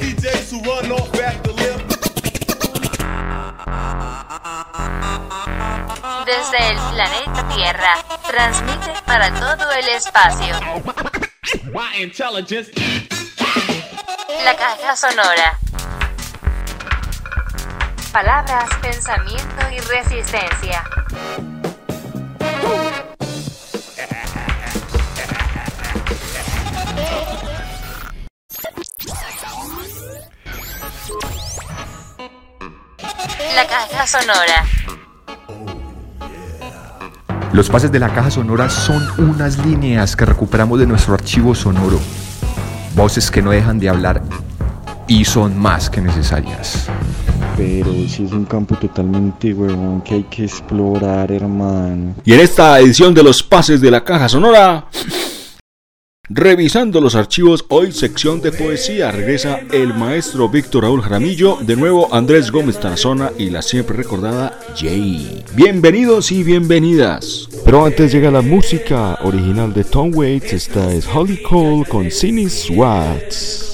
DJs who run off at the lip. Desde el planeta Tierra, transmite para todo el espacio. La caja sonora. Palabras, pensamiento y resistencia. La caja sonora. Los pases de la caja sonora son unas líneas que recuperamos de nuestro archivo sonoro. Voces que no dejan de hablar y son más que necesarias. Pero si es un campo totalmente huevón que hay que explorar, hermano. Y en esta edición de los pases de la caja sonora, revisando los archivos, hoy sección de poesía, regresa el maestro Víctor Raúl Jaramillo, de nuevo Andrés Gómez Tarazona y la siempre recordada Jay. Bienvenidos y bienvenidas. Pero antes llega la música original de Tom Waits. Esta es Holly Cole con Sinis Watts.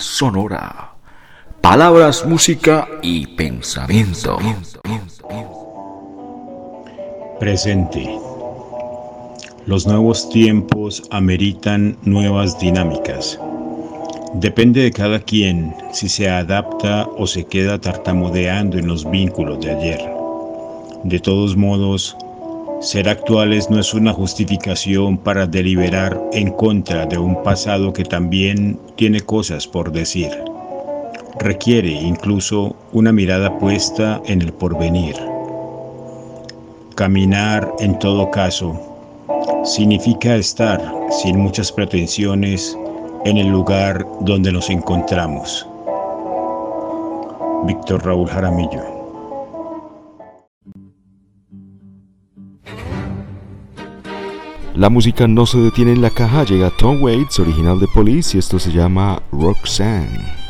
Sonora. Palabras, música y pensamiento. Presente. Los nuevos tiempos ameritan nuevas dinámicas. Depende de cada quien si se adapta o se queda tartamudeando en los vínculos de ayer. De todos modos, ser actuales no es una justificación para deliberar en contra de un pasado que también tiene cosas por decir. Requiere incluso una mirada puesta en el porvenir. Caminar, en todo caso, significa estar sin muchas pretensiones en el lugar donde nos encontramos. Víctor Raúl Jaramillo La música no se detiene en la caja, llega Tom Waits, original de Police, y esto se llama Roxanne.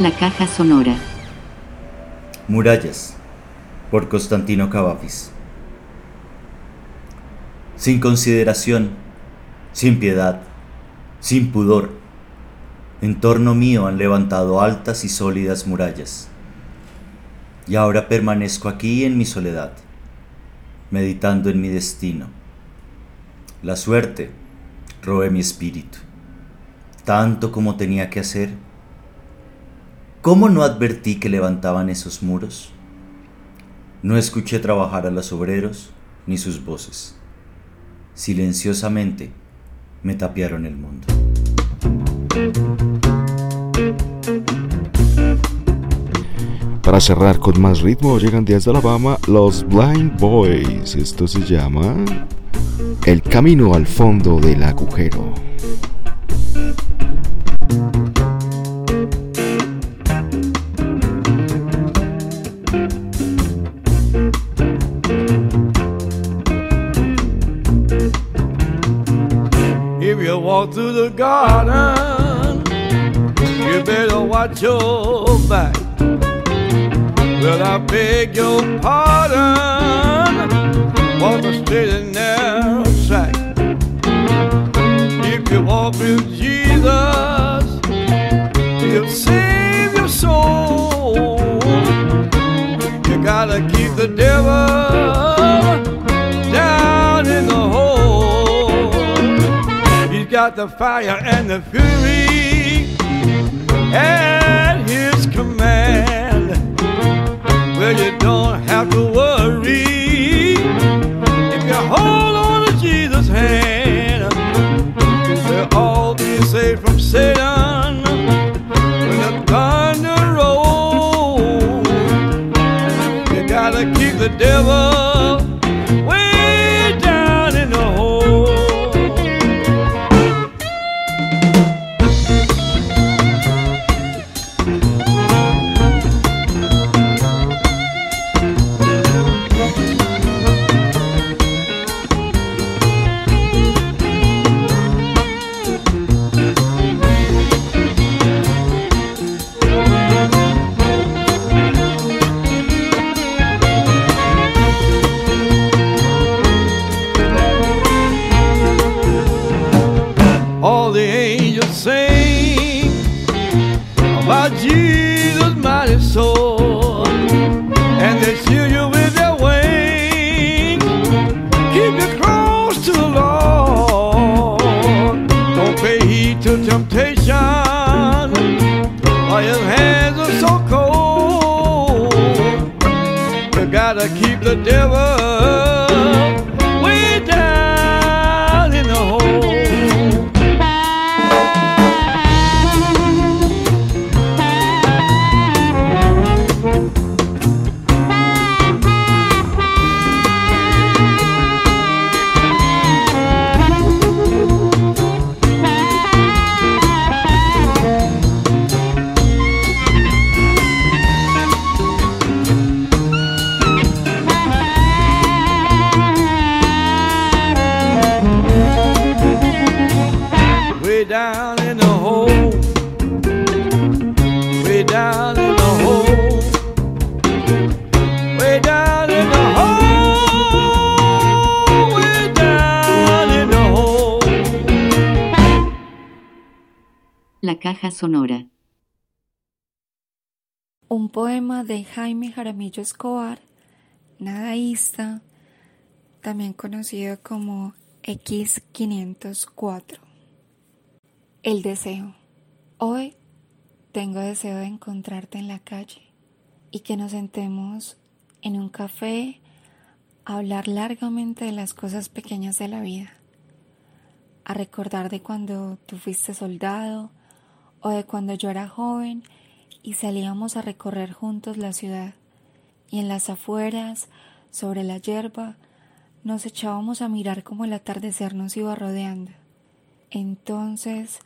La caja sonora. Murallas, por Constantino Cavafis. Sin consideración, sin piedad, sin pudor, en torno mío han levantado altas y sólidas murallas. Y ahora permanezco aquí en mi soledad, meditando en mi destino. La suerte roe mi espíritu, tanto como tenía que hacer. ¿Cómo no advertí que levantaban esos muros? No escuché trabajar a los obreros ni sus voces. Silenciosamente me tapiaron el mundo. Para cerrar con más ritmo, llegan desde Alabama los Blind Boys. Esto se llama El camino al fondo del agujero. Walk through the garden, you better watch your back. Well, I beg your pardon, walk straight and narrow track. If you walk with Jesus, he'll save the fire and the fury at his command. Well, you don't have to worry if you hold on to Jesus' hand. We'll all be saved from Satan when the thunder rolls. You gotta keep the devil. Caja sonora. Un poema de Jaime Jaramillo Escobar, nadaísta, también conocido como X504. El deseo. Hoy tengo deseo de encontrarte en la calle y que nos sentemos en un café a hablar largamente de las cosas pequeñas de la vida, a recordar de cuando tú fuiste soldado o de cuando yo era joven y salíamos a recorrer juntos la ciudad y en las afueras, sobre la hierba, nos echábamos a mirar como el atardecer nos iba rodeando. Entonces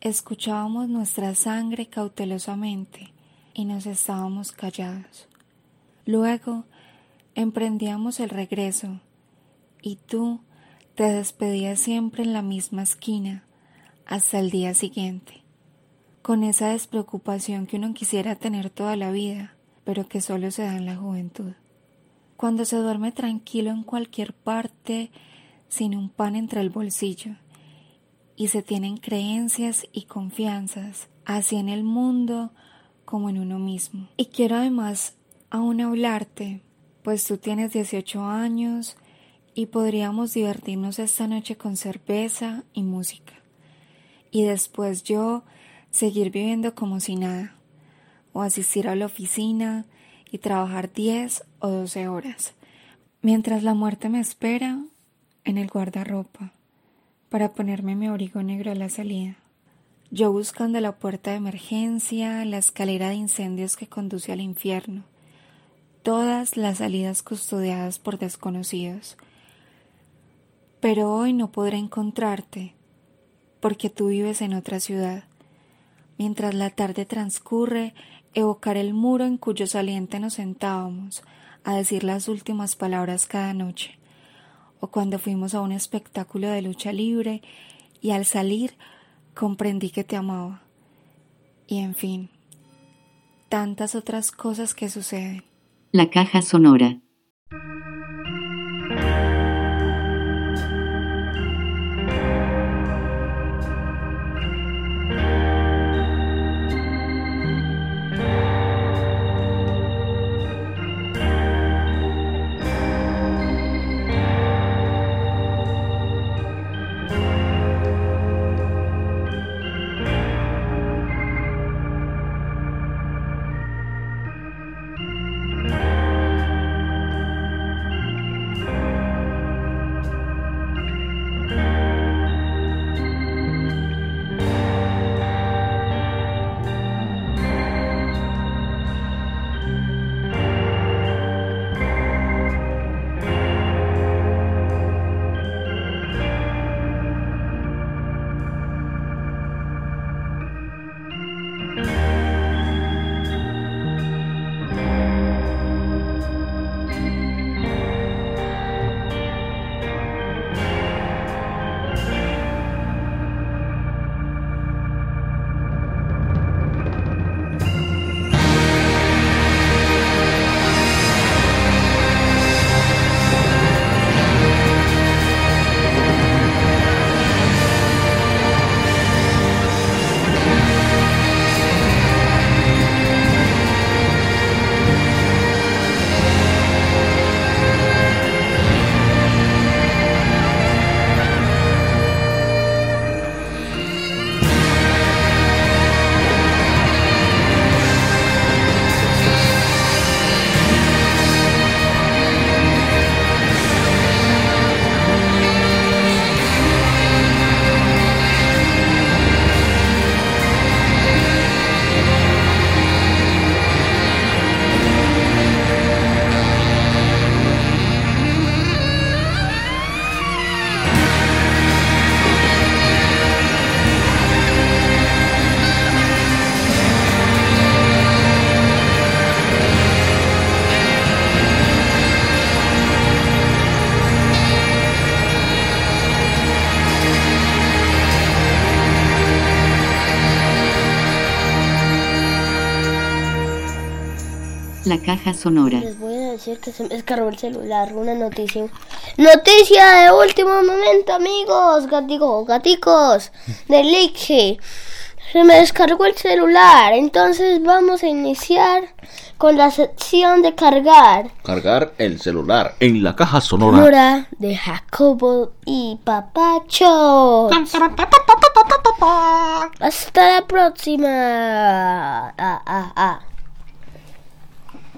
escuchábamos nuestra sangre cautelosamente y nos estábamos callados. Luego emprendíamos el regreso y tú te despedías siempre en la misma esquina hasta el día siguiente, con esa despreocupación que uno quisiera tener toda la vida, pero que solo se da en la juventud. Cuando se duerme tranquilo en cualquier parte, sin un pan entre el bolsillo, y se tienen creencias y confianzas, así en el mundo como en uno mismo. Y quiero además aún hablarte, pues tú tienes 18 años y podríamos divertirnos esta noche con cerveza y música. Y después yo seguir viviendo como si nada, o asistir a la oficina y trabajar 10 o 12 horas, mientras la muerte me espera en el guardarropa para ponerme mi abrigo negro a la salida. Yo buscando la puerta de emergencia, la escalera de incendios que conduce al infierno, todas las salidas custodiadas por desconocidos. Pero hoy no podré encontrarte, porque tú vives en otra ciudad. Mientras la tarde transcurre, evocar el muro en cuyo saliente nos sentábamos a decir las últimas palabras cada noche, o cuando fuimos a un espectáculo de lucha libre y al salir comprendí que te amaba. Y en fin, tantas otras cosas que suceden. La caja sonora. La caja sonora. Les voy a decir que se me descargó el celular, una noticia. Noticia de último momento, amigos, gaticos, gaticos, de. Se me descargó el celular, entonces vamos a iniciar con la sección de cargar. Cargar el celular en la caja sonora. Sonora de Jacobo y Papacho. Hasta la próxima. Ah, ah, ah.